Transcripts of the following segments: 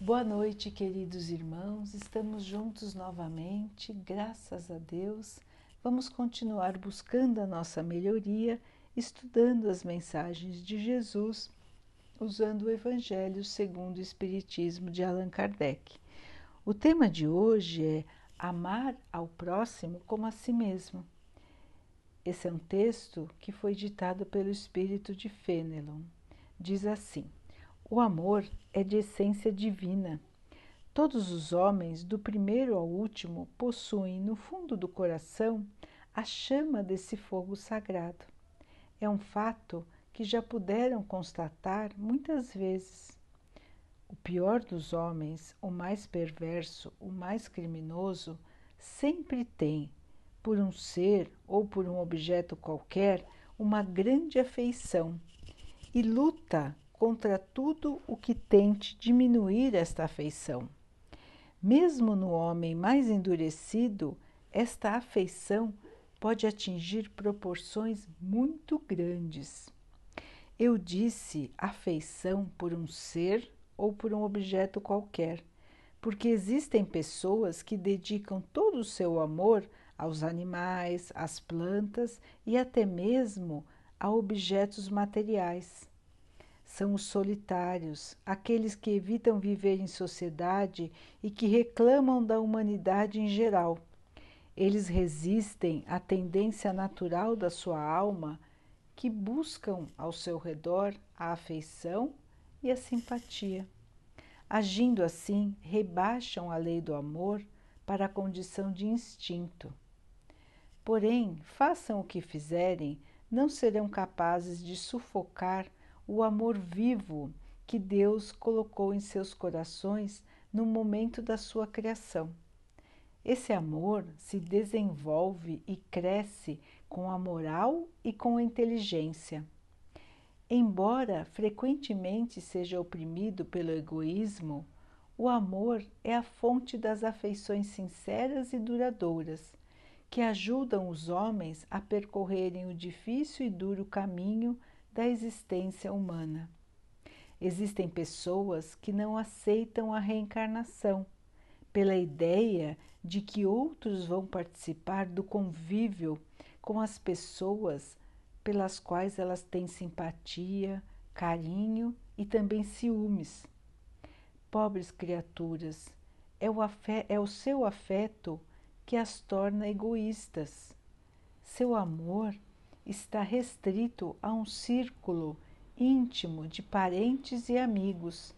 Boa noite, queridos irmãos. Estamos juntos novamente, graças a Deus. Vamos continuar buscando a nossa melhoria, estudando as mensagens de Jesus, usando o Evangelho segundo o Espiritismo de Allan Kardec. O tema de hoje é Amar ao próximo como a si mesmo. Esse é um texto que foi ditado pelo espírito de Fenelon. Diz assim: O amor é de essência divina. Todos os homens, do primeiro ao último, possuem no fundo do coração a chama desse fogo sagrado. É um fato que já puderam constatar muitas vezes. O pior dos homens, o mais perverso, o mais criminoso, sempre tem por um ser ou por um objeto qualquer uma grande afeição e luta contra tudo o que tente diminuir esta afeição. Mesmo no homem mais endurecido, esta afeição pode atingir proporções muito grandes. Eu disse afeição por um ser ou por um objeto qualquer, porque existem pessoas que dedicam todo o seu amor aos animais, às plantas e até mesmo a objetos materiais. São os solitários, aqueles que evitam viver em sociedade e que reclamam da humanidade em geral. Eles resistem à tendência natural da sua alma, que buscam ao seu redor a afeição e a simpatia. Agindo assim, rebaixam a lei do amor para a condição de instinto Porém, façam o que fizerem, não serão capazes de sufocar o amor vivo que Deus colocou em seus corações no momento da sua criação. Esse amor se desenvolve e cresce com a moral e com a inteligência. Embora frequentemente seja oprimido pelo egoísmo, o amor é a fonte das afeições sinceras e duradouras que ajudam os homens a percorrerem o difícil e duro caminho da existência humana. Existem pessoas que não aceitam a reencarnação pela ideia de que outros vão participar do convívio com as pessoas pelas quais elas têm simpatia, carinho e também ciúmes. Pobres criaturas, é o, é o seu afeto que as torna egoístas. Seu amor está restrito a um círculo íntimo de parentes e amigos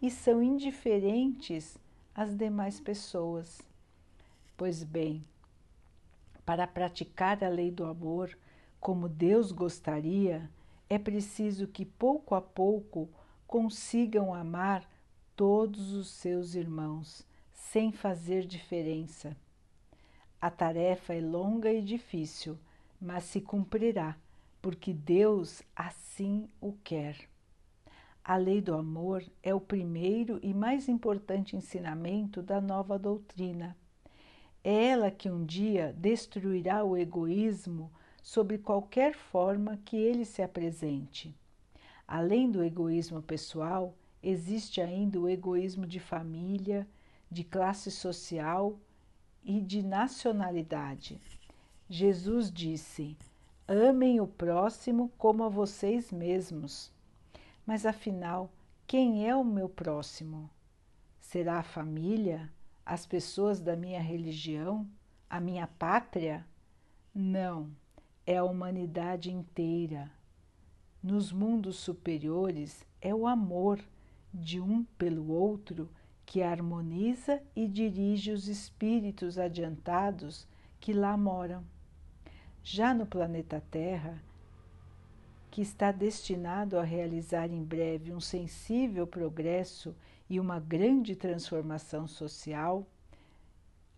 e são indiferentes às demais pessoas. Pois bem, para praticar a lei do amor como Deus gostaria, é preciso que pouco a pouco consigam amar todos os seus irmãos, sem fazer diferença. A tarefa é longa e difícil, mas se cumprirá, porque Deus assim o quer. A lei do amor é o primeiro e mais importante ensinamento da nova doutrina. É ela que um dia destruirá o egoísmo sob qualquer forma que ele se apresente. Além do egoísmo pessoal, existe ainda o egoísmo de família, de classe social e de nacionalidade. Jesus disse: Amem o próximo como a vocês mesmos. Mas afinal, quem é o meu próximo? Será a família? As pessoas da minha religião? A minha pátria? Não, é a humanidade inteira. Nos mundos superiores é o amor de um pelo outro que harmoniza e dirige os espíritos adiantados que lá moram. Já no planeta Terra, que está destinado a realizar em breve um sensível progresso e uma grande transformação social,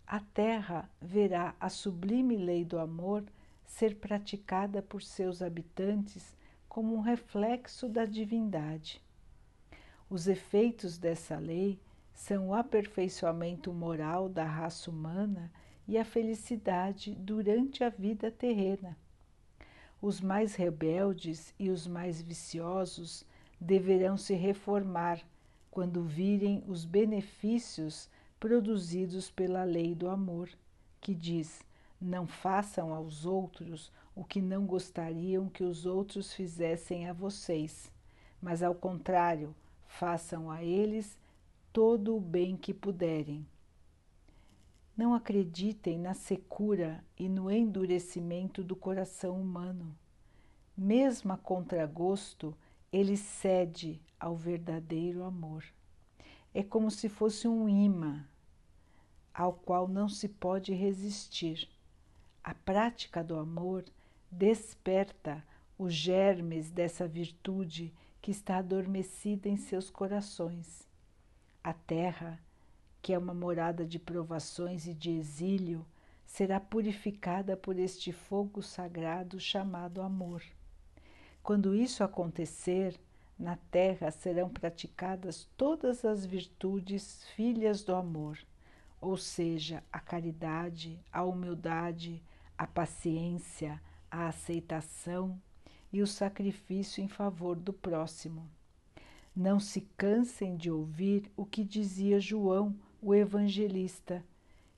a Terra verá a sublime lei do amor ser praticada por seus habitantes como um reflexo da divindade. Os efeitos dessa lei são o aperfeiçoamento moral da raça humana e a felicidade durante a vida terrena. Os mais rebeldes e os mais viciosos deverão se reformar quando virem os benefícios produzidos pela lei do amor, que diz: não façam aos outros o que não gostariam que os outros fizessem a vocês, mas ao contrário, façam a eles todo o bem que puderem. Não acreditem na secura e no endurecimento do coração humano. Mesmo a contragosto, ele cede ao verdadeiro amor. É como se fosse um imã ao qual não se pode resistir. A prática do amor desperta os germes dessa virtude que está adormecida em seus corações. A terra, que é uma morada de provações e de exílio, será purificada por este fogo sagrado chamado amor. Quando isso acontecer, na terra serão praticadas todas as virtudes filhas do amor, ou seja, a caridade, a humildade, a paciência, a aceitação e o sacrifício em favor do próximo. Não se cansem de ouvir o que dizia João, o evangelista,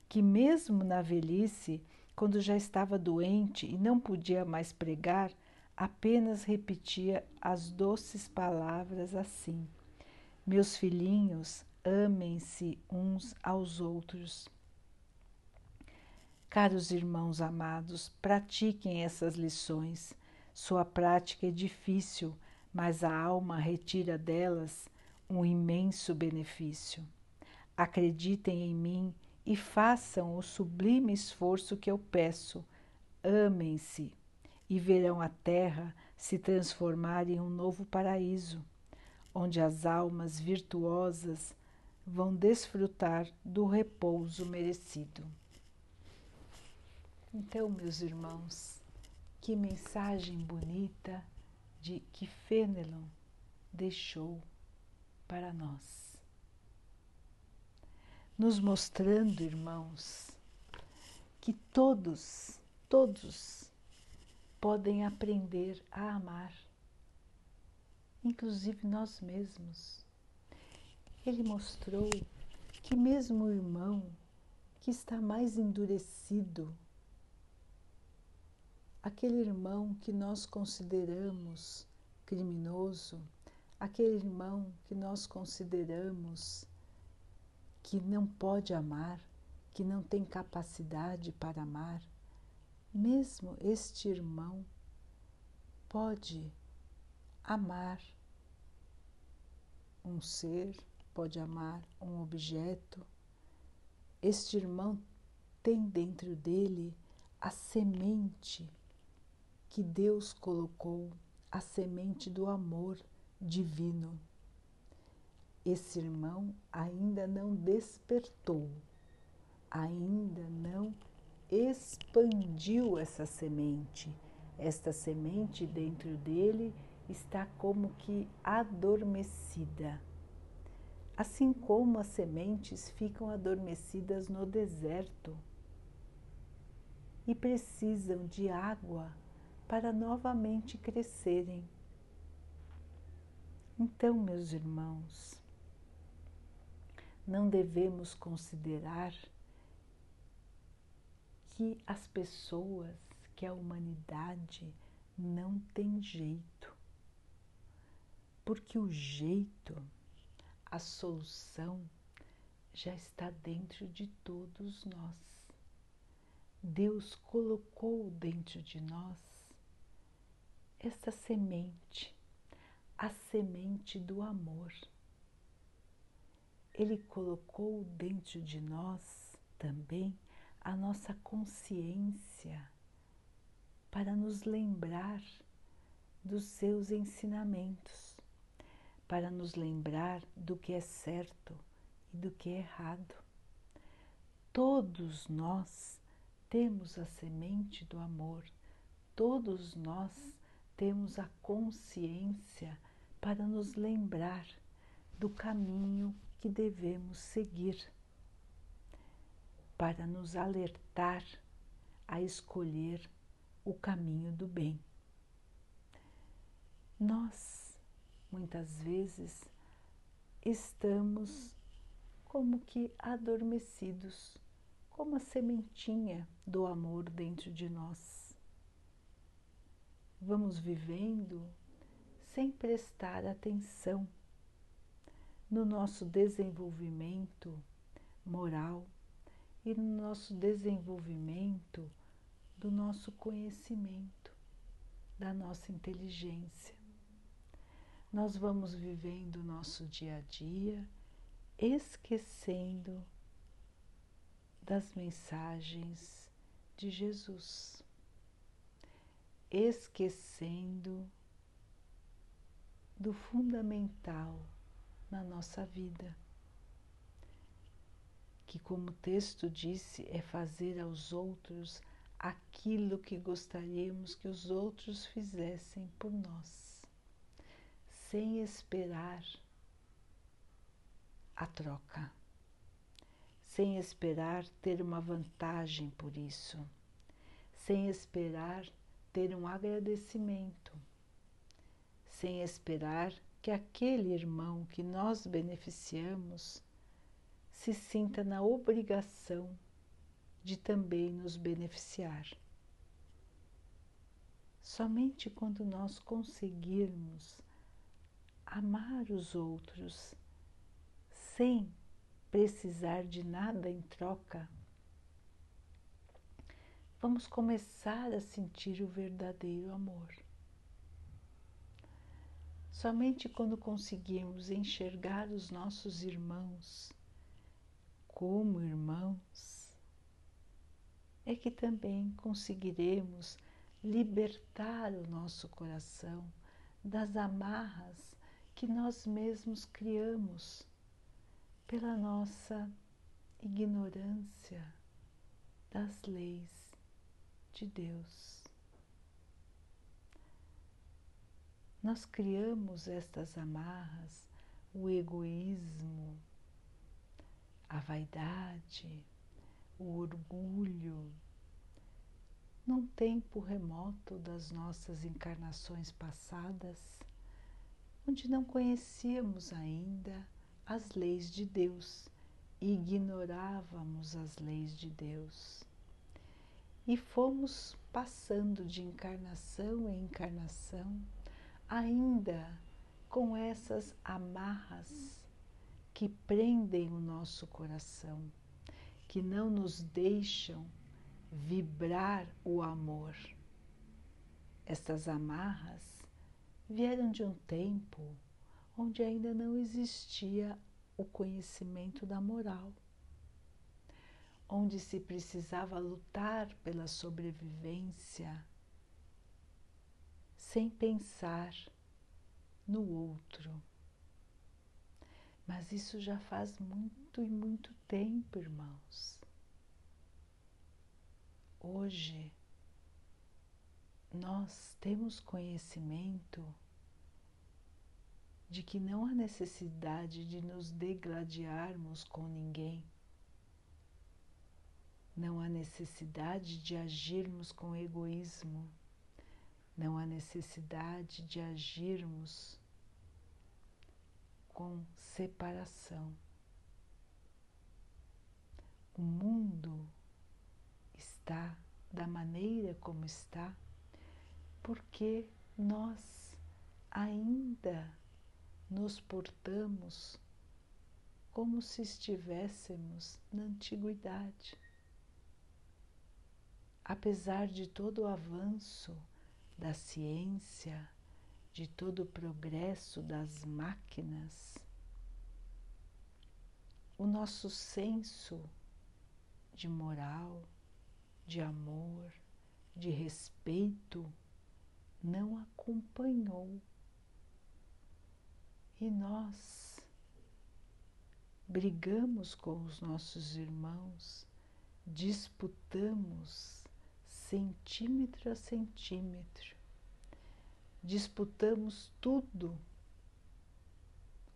que, mesmo na velhice, quando já estava doente e não podia mais pregar, apenas repetia as doces palavras assim: Meus filhinhos, amem-se uns aos outros. Caros irmãos amados, pratiquem essas lições. Sua prática é difícil, mas a alma retira delas um imenso benefício. Acreditem em mim e façam o sublime esforço que eu peço. Amem-se e verão a terra se transformar em um novo paraíso, onde as almas virtuosas vão desfrutar do repouso merecido. Então, meus irmãos, que mensagem bonita de que Fenelon deixou para nós. Nos mostrando, irmãos, que todos, todos podem aprender a amar, inclusive nós mesmos. Ele mostrou que, mesmo o irmão que está mais endurecido, aquele irmão que nós consideramos criminoso, aquele irmão que nós consideramos que não pode amar, que não tem capacidade para amar, mesmo este irmão pode amar um ser, pode amar um objeto. Este irmão tem dentro dele a semente que Deus colocou, a semente do amor divino. Esse irmão ainda não despertou, ainda não expandiu essa semente. Esta semente dentro dele está como que adormecida. Assim como as sementes ficam adormecidas no deserto e precisam de água para novamente crescerem. Então, meus irmãos, não devemos considerar que as pessoas, que a humanidade não tem jeito. Porque o jeito, a solução já está dentro de todos nós. Deus colocou dentro de nós essa semente, a semente do amor. Ele colocou dentro de nós também a nossa consciência para nos lembrar dos seus ensinamentos, para nos lembrar do que é certo e do que é errado. Todos nós temos a semente do amor, todos nós temos a consciência para nos lembrar do caminho que devemos seguir para nos alertar a escolher o caminho do bem. Nós, muitas vezes, estamos como que adormecidos, como a sementinha do amor dentro de nós. Vamos vivendo sem prestar atenção no nosso desenvolvimento moral e no nosso desenvolvimento do nosso conhecimento, da nossa inteligência. Nós vamos vivendo o nosso dia a dia, esquecendo das mensagens de Jesus, esquecendo do fundamental na nossa vida, que, como o texto disse, é fazer aos outros aquilo que gostaríamos que os outros fizessem por nós, sem esperar a troca, sem esperar ter uma vantagem por isso, sem esperar ter um agradecimento, sem esperar que aquele irmão que nós beneficiamos se sinta na obrigação de também nos beneficiar. Somente quando nós conseguirmos amar os outros sem precisar de nada em troca, vamos começar a sentir o verdadeiro amor. Somente quando conseguirmos enxergar os nossos irmãos como irmãos, é que também conseguiremos libertar o nosso coração das amarras que nós mesmos criamos pela nossa ignorância das leis de Deus. Nós criamos estas amarras, o egoísmo, a vaidade, o orgulho, num tempo remoto das nossas encarnações passadas, onde não conhecíamos ainda as leis de Deus ignorávamos as leis de Deus. E fomos passando de encarnação em encarnação ainda com essas amarras que prendem o nosso coração, que não nos deixam vibrar o amor. Estas amarras vieram de um tempo onde ainda não existia o conhecimento da moral, onde se precisava lutar pela sobrevivência sem pensar no outro. Mas isso já faz muito e muito tempo, irmãos. Hoje, nós temos conhecimento de que não há necessidade de nos degladiarmos com ninguém. Não há necessidade de agirmos com egoísmo. Não há necessidade de agirmos com separação. O mundo está da maneira como está porque nós ainda nos portamos como se estivéssemos na antiguidade. Apesar de todo o avanço da ciência, de todo o progresso das máquinas, o nosso senso de moral, de amor, de respeito não acompanhou. E nós brigamos com os nossos irmãos, disputamos centímetro a centímetro. Disputamos tudo.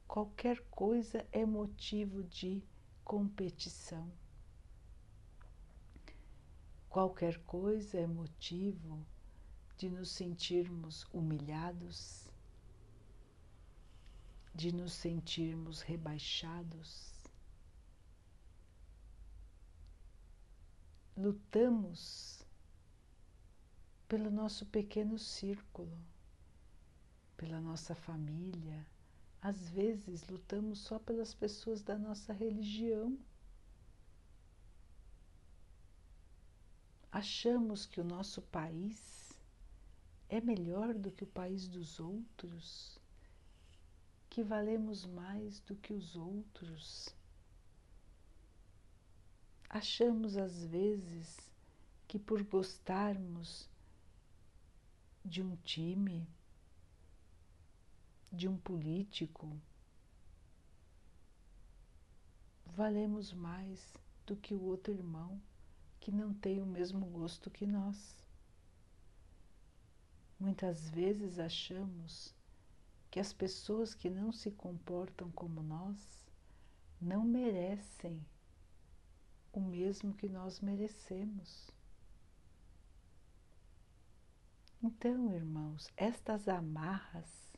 Qualquer coisa é motivo de competição. Qualquer coisa é motivo de nos sentirmos humilhados, de nos sentirmos rebaixados. Lutamos pelo nosso pequeno círculo, pela nossa família. Às vezes lutamos só pelas pessoas da nossa religião. Achamos que o nosso país é melhor do que o país dos outros, que valemos mais do que os outros. Achamos às vezes que por gostarmos de um time, de um político, valemos mais do que o outro irmão que não tem o mesmo gosto que nós. Muitas vezes achamos que as pessoas que não se comportam como nós não merecem o mesmo que nós merecemos. Então, irmãos, estas amarras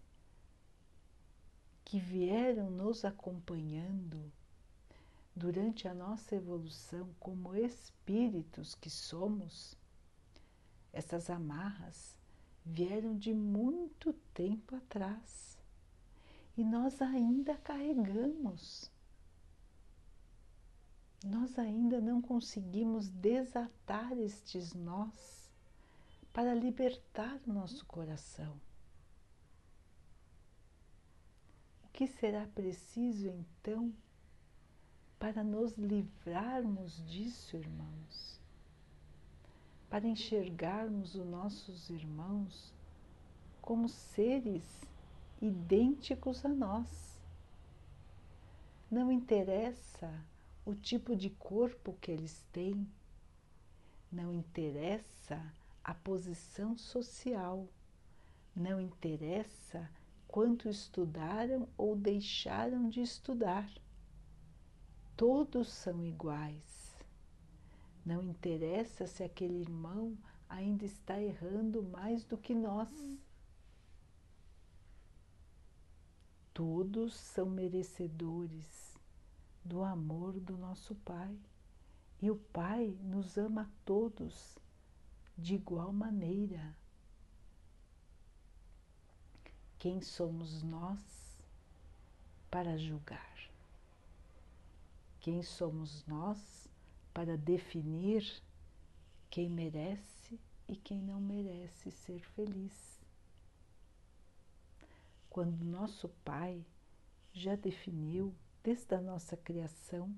que vieram nos acompanhando durante a nossa evolução como espíritos que somos, essas amarras vieram de muito tempo atrás e nós ainda carregamos. Nós ainda não conseguimos desatar estes nós para libertar o nosso coração. O que será preciso então para nos livrarmos disso, irmãos? para enxergarmos os nossos irmãos como seres idênticos a nós. Não interessa o tipo de corpo que eles têm, não interessa a posição social, não interessa quanto estudaram ou deixaram de estudar. Todos são iguais não interessa se aquele irmão ainda está errando mais do que nós. Todos são merecedores do amor do nosso Pai. E o Pai nos ama a todos de igual maneira. Quem somos nós para julgar? Quem somos nós para definir quem merece e quem não merece ser feliz. Quando nosso Pai já definiu desde a nossa criação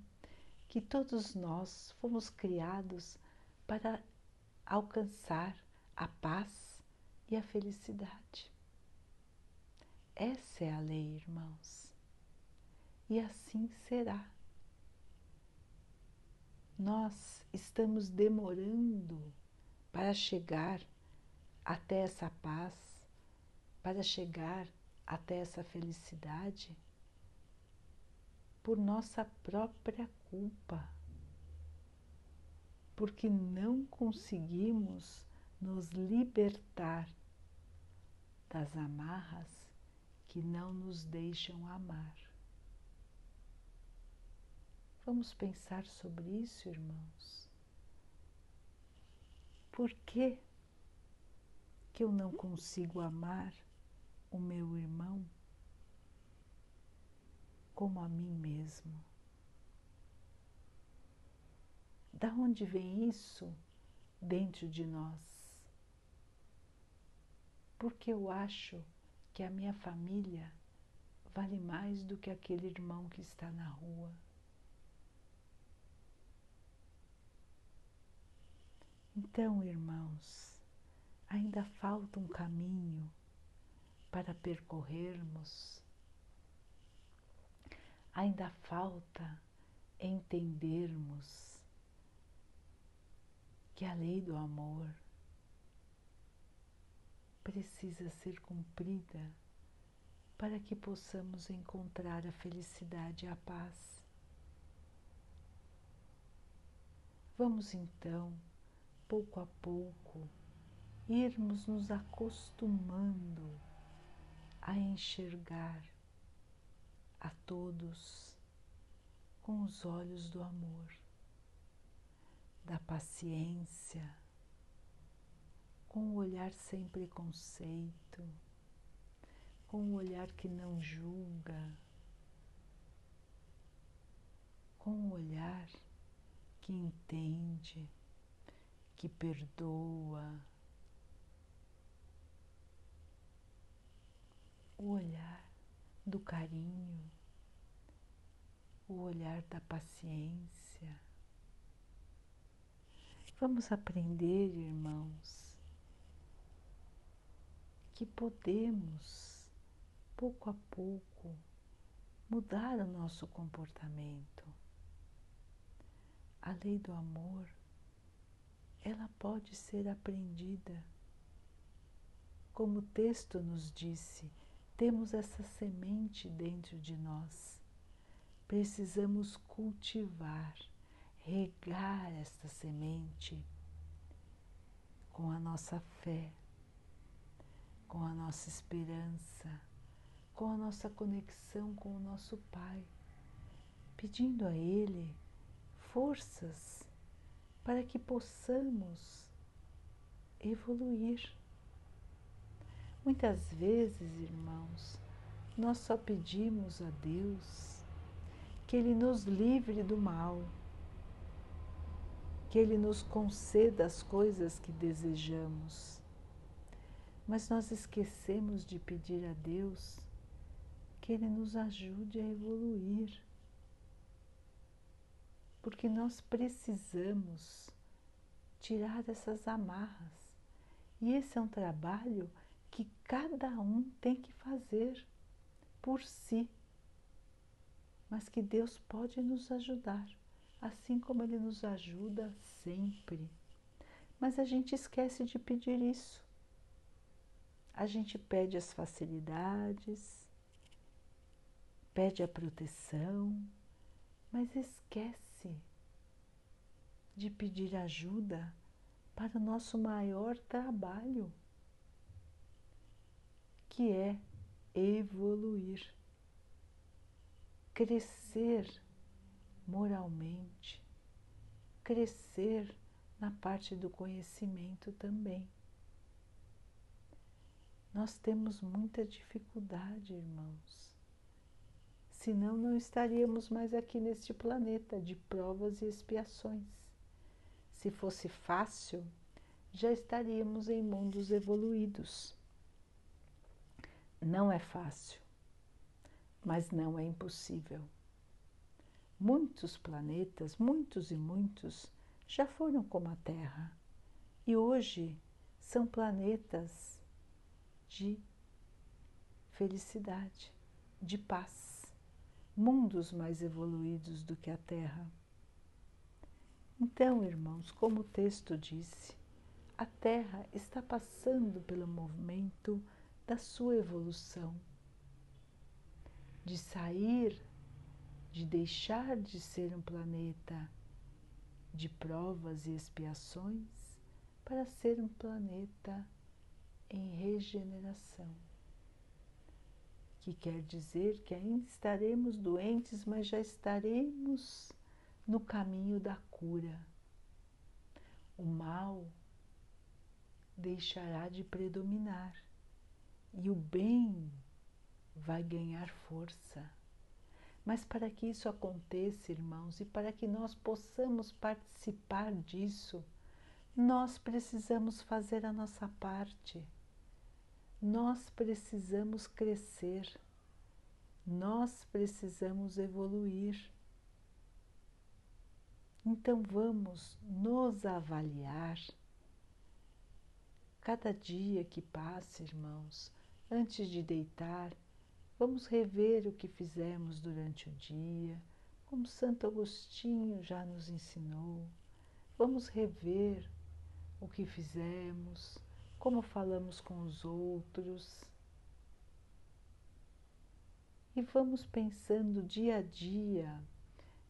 que todos nós fomos criados para alcançar a paz e a felicidade. Essa é a lei, irmãos, e assim será. Nós estamos demorando para chegar até essa paz, para chegar até essa felicidade por nossa própria culpa, porque não conseguimos nos libertar das amarras que não nos deixam amar. Vamos pensar sobre isso, irmãos. Por que, que eu não consigo amar o meu irmão como a mim mesmo? Da onde vem isso dentro de nós? Porque eu acho que a minha família vale mais do que aquele irmão que está na rua. Então, irmãos, ainda falta um caminho para percorrermos, ainda falta entendermos que a lei do amor precisa ser cumprida para que possamos encontrar a felicidade e a paz. Vamos então pouco a pouco, irmos nos acostumando a enxergar a todos com os olhos do amor, da paciência, com o olhar sem preconceito, com o olhar que não julga, com o olhar que entende, que perdoa. O olhar do carinho, o olhar da paciência. Vamos aprender, irmãos, que podemos, pouco a pouco, mudar o nosso comportamento. A lei do amor, ela pode ser aprendida. Como o texto nos disse, temos essa semente dentro de nós. Precisamos cultivar, regar esta semente com a nossa fé, com a nossa esperança, com a nossa conexão com o nosso Pai, pedindo a Ele forças para que possamos evoluir. Muitas vezes, irmãos, nós só pedimos a Deus que Ele nos livre do mal, que Ele nos conceda as coisas que desejamos. Mas nós esquecemos de pedir a Deus que Ele nos ajude a evoluir. Porque nós precisamos tirar essas amarras. E esse é um trabalho que cada um tem que fazer por si, mas que Deus pode nos ajudar, assim como Ele nos ajuda sempre. Mas a gente esquece de pedir isso. A gente pede as facilidades, pede a proteção, mas esquece de pedir ajuda para o nosso maior trabalho que é evoluir, crescer moralmente, crescer na parte do conhecimento também. Nós temos muita dificuldade, irmãos. Senão, não estaríamos mais aqui neste planeta de provas e expiações. Se fosse fácil, já estaríamos em mundos evoluídos. Não é fácil, mas não é impossível. Muitos planetas, muitos e muitos, já foram como a Terra. E hoje são planetas de felicidade, de paz, mundos mais evoluídos do que a Terra. Então, irmãos, como o texto disse, a Terra está passando pelo movimento da sua evolução, de sair, de deixar de ser um planeta de provas e expiações para ser um planeta em regeneração. Que quer dizer que ainda estaremos doentes, mas já estaremos no caminho da cura. O mal deixará de predominar e o bem vai ganhar força. Mas para que isso aconteça, irmãos, e para que nós possamos participar disso, nós precisamos fazer a nossa parte. Nós precisamos crescer. Nós precisamos evoluir. Então vamos nos avaliar. Cada dia que passa, irmãos, Antes de deitar, vamos rever o que fizemos durante o dia, como Santo Agostinho já nos ensinou. Vamos rever o que fizemos, como falamos com os outros. E vamos pensando dia a dia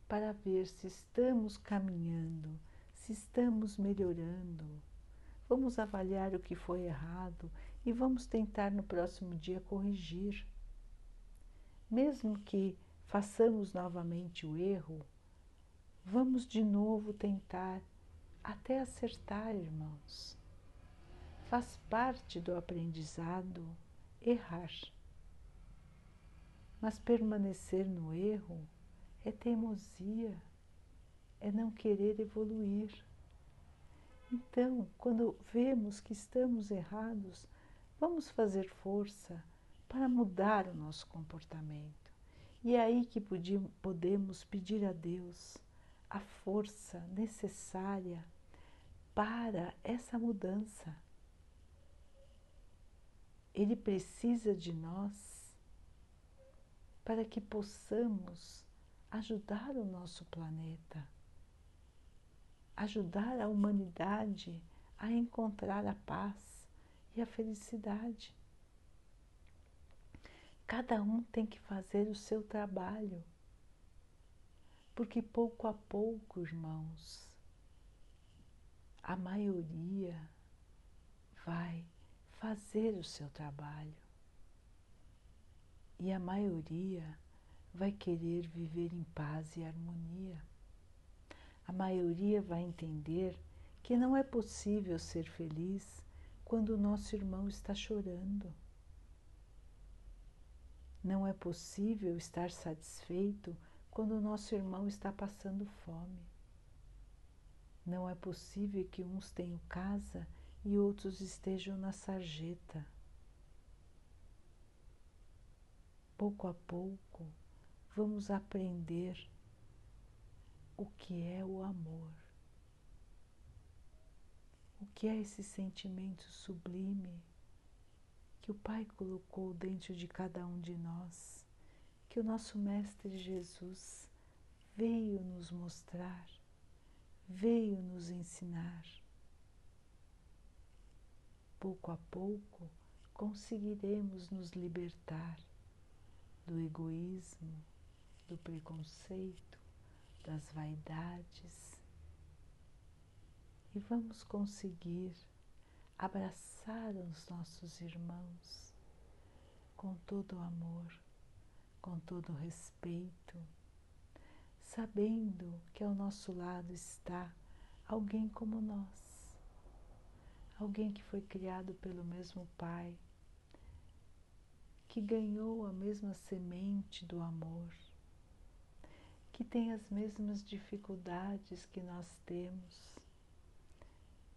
para ver se estamos caminhando, se estamos melhorando. Vamos avaliar o que foi errado e vamos tentar no próximo dia corrigir. Mesmo que façamos novamente o erro, vamos de novo tentar até acertar, irmãos. Faz parte do aprendizado errar. Mas permanecer no erro é teimosia, é não querer evoluir. Então, quando vemos que estamos errados, vamos fazer força para mudar o nosso comportamento. E é aí que podemos pedir a Deus a força necessária para essa mudança. Ele precisa de nós para que possamos ajudar o nosso planeta, ajudar a humanidade a encontrar a paz e a felicidade. Cada um tem que fazer o seu trabalho, porque pouco a pouco, irmãos, a maioria vai fazer o seu trabalho e a maioria vai querer viver em paz e harmonia. A maioria vai entender que não é possível ser feliz quando o nosso irmão está chorando. Não é possível estar satisfeito quando o nosso irmão está passando fome. Não é possível que uns tenham casa e outros estejam na sarjeta. Pouco a pouco, vamos aprender o que é o amor. O que é esse sentimento sublime que o Pai colocou dentro de cada um de nós, que o nosso Mestre Jesus veio nos mostrar veio nos ensinar. Pouco a pouco conseguiremos nos libertar do egoísmo, do preconceito, das vaidades e vamos conseguir abraçar os nossos irmãos com todo o amor, com todo o respeito sabendo que ao nosso lado está alguém como nós, alguém que foi criado pelo mesmo Pai, que ganhou a mesma semente do amor, que tem as mesmas dificuldades que nós temos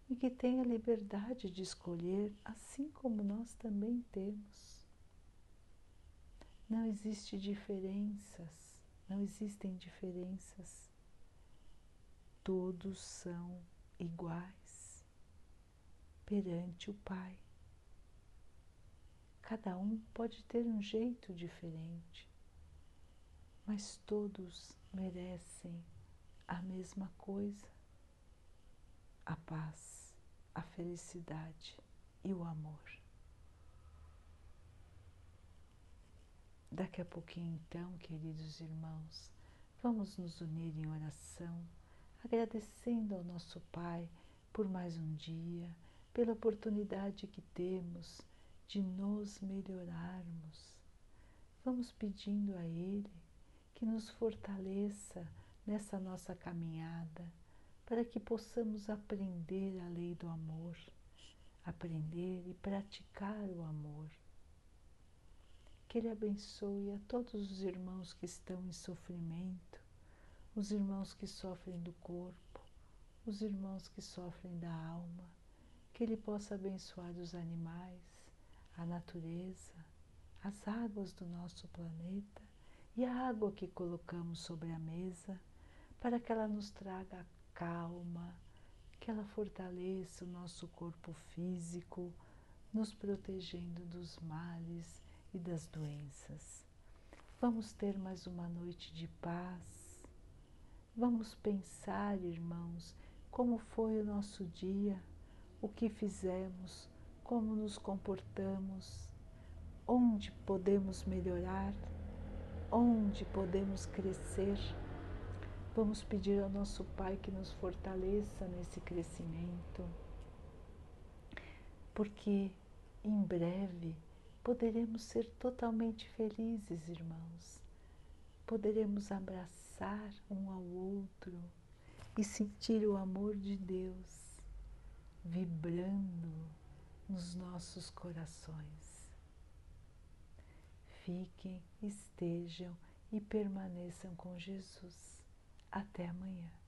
e que tem a liberdade de escolher, assim como nós também temos. Não existe diferenças não existem diferenças. Todos são iguais perante o Pai. Cada um pode ter um jeito diferente, mas todos merecem a mesma coisa: a paz, a felicidade e o amor. Daqui a pouquinho, então, queridos irmãos, vamos nos unir em oração, agradecendo ao nosso Pai por mais um dia, pela oportunidade que temos de nos melhorarmos. Vamos pedindo a Ele que nos fortaleça nessa nossa caminhada, para que possamos aprender a lei do amor, aprender e praticar o amor. Que Ele abençoe a todos os irmãos que estão em sofrimento, os irmãos que sofrem do corpo, os irmãos que sofrem da alma, que Ele possa abençoar os animais, a natureza, as águas do nosso planeta e a água que colocamos sobre a mesa, para que ela nos traga calma, que ela fortaleça o nosso corpo físico, nos protegendo dos males e das doenças. Vamos ter mais uma noite de paz. Vamos pensar, irmãos, como foi o nosso dia, o que fizemos, como nos comportamos, onde podemos melhorar, onde podemos crescer. Vamos pedir ao nosso Pai que nos fortaleça nesse crescimento, porque em breve poderemos ser totalmente felizes, irmãos, poderemos abraçar um ao outro e sentir o amor de Deus vibrando nos nossos corações. Fiquem, estejam e permaneçam com Jesus. Até amanhã.